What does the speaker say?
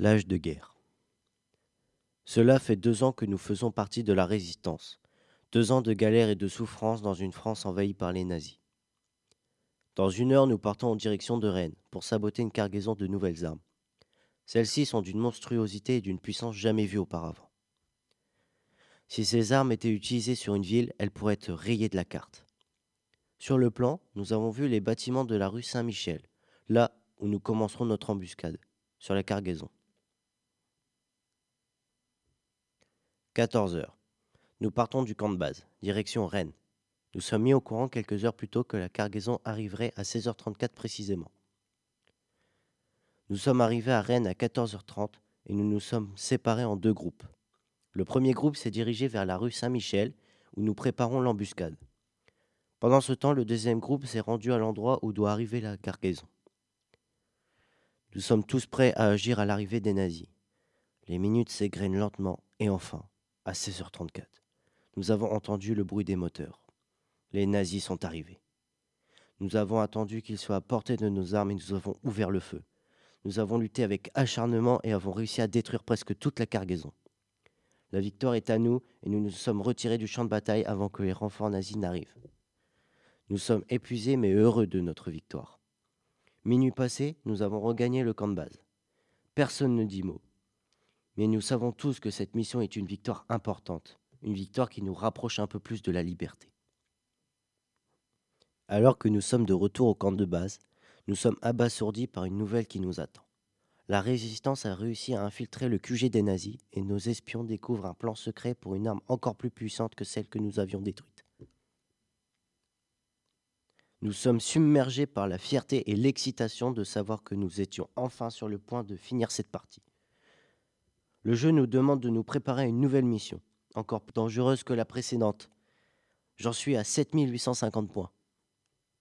L'âge de guerre. Cela fait deux ans que nous faisons partie de la résistance. Deux ans de galère et de souffrance dans une France envahie par les nazis. Dans une heure, nous partons en direction de Rennes pour saboter une cargaison de nouvelles armes. Celles-ci sont d'une monstruosité et d'une puissance jamais vue auparavant. Si ces armes étaient utilisées sur une ville, elles pourraient être rayées de la carte. Sur le plan, nous avons vu les bâtiments de la rue Saint-Michel, là où nous commencerons notre embuscade, sur la cargaison. 14 heures. Nous partons du camp de base, direction Rennes. Nous sommes mis au courant quelques heures plus tôt que la cargaison arriverait à 16h34 précisément. Nous sommes arrivés à Rennes à 14h30 et nous nous sommes séparés en deux groupes. Le premier groupe s'est dirigé vers la rue Saint-Michel où nous préparons l'embuscade. Pendant ce temps, le deuxième groupe s'est rendu à l'endroit où doit arriver la cargaison. Nous sommes tous prêts à agir à l'arrivée des nazis. Les minutes s'égrènent lentement et enfin, à 16h34. Nous avons entendu le bruit des moteurs. Les nazis sont arrivés. Nous avons attendu qu'ils soient à portée de nos armes et nous avons ouvert le feu. Nous avons lutté avec acharnement et avons réussi à détruire presque toute la cargaison. La victoire est à nous et nous nous sommes retirés du champ de bataille avant que les renforts nazis n'arrivent. Nous sommes épuisés mais heureux de notre victoire. Minuit passé, nous avons regagné le camp de base. Personne ne dit mot mais nous savons tous que cette mission est une victoire importante, une victoire qui nous rapproche un peu plus de la liberté. Alors que nous sommes de retour au camp de base, nous sommes abasourdis par une nouvelle qui nous attend. La résistance a réussi à infiltrer le QG des nazis et nos espions découvrent un plan secret pour une arme encore plus puissante que celle que nous avions détruite. Nous sommes submergés par la fierté et l'excitation de savoir que nous étions enfin sur le point de finir cette partie. Le jeu nous demande de nous préparer à une nouvelle mission, encore plus dangereuse que la précédente. J'en suis à 7850 points.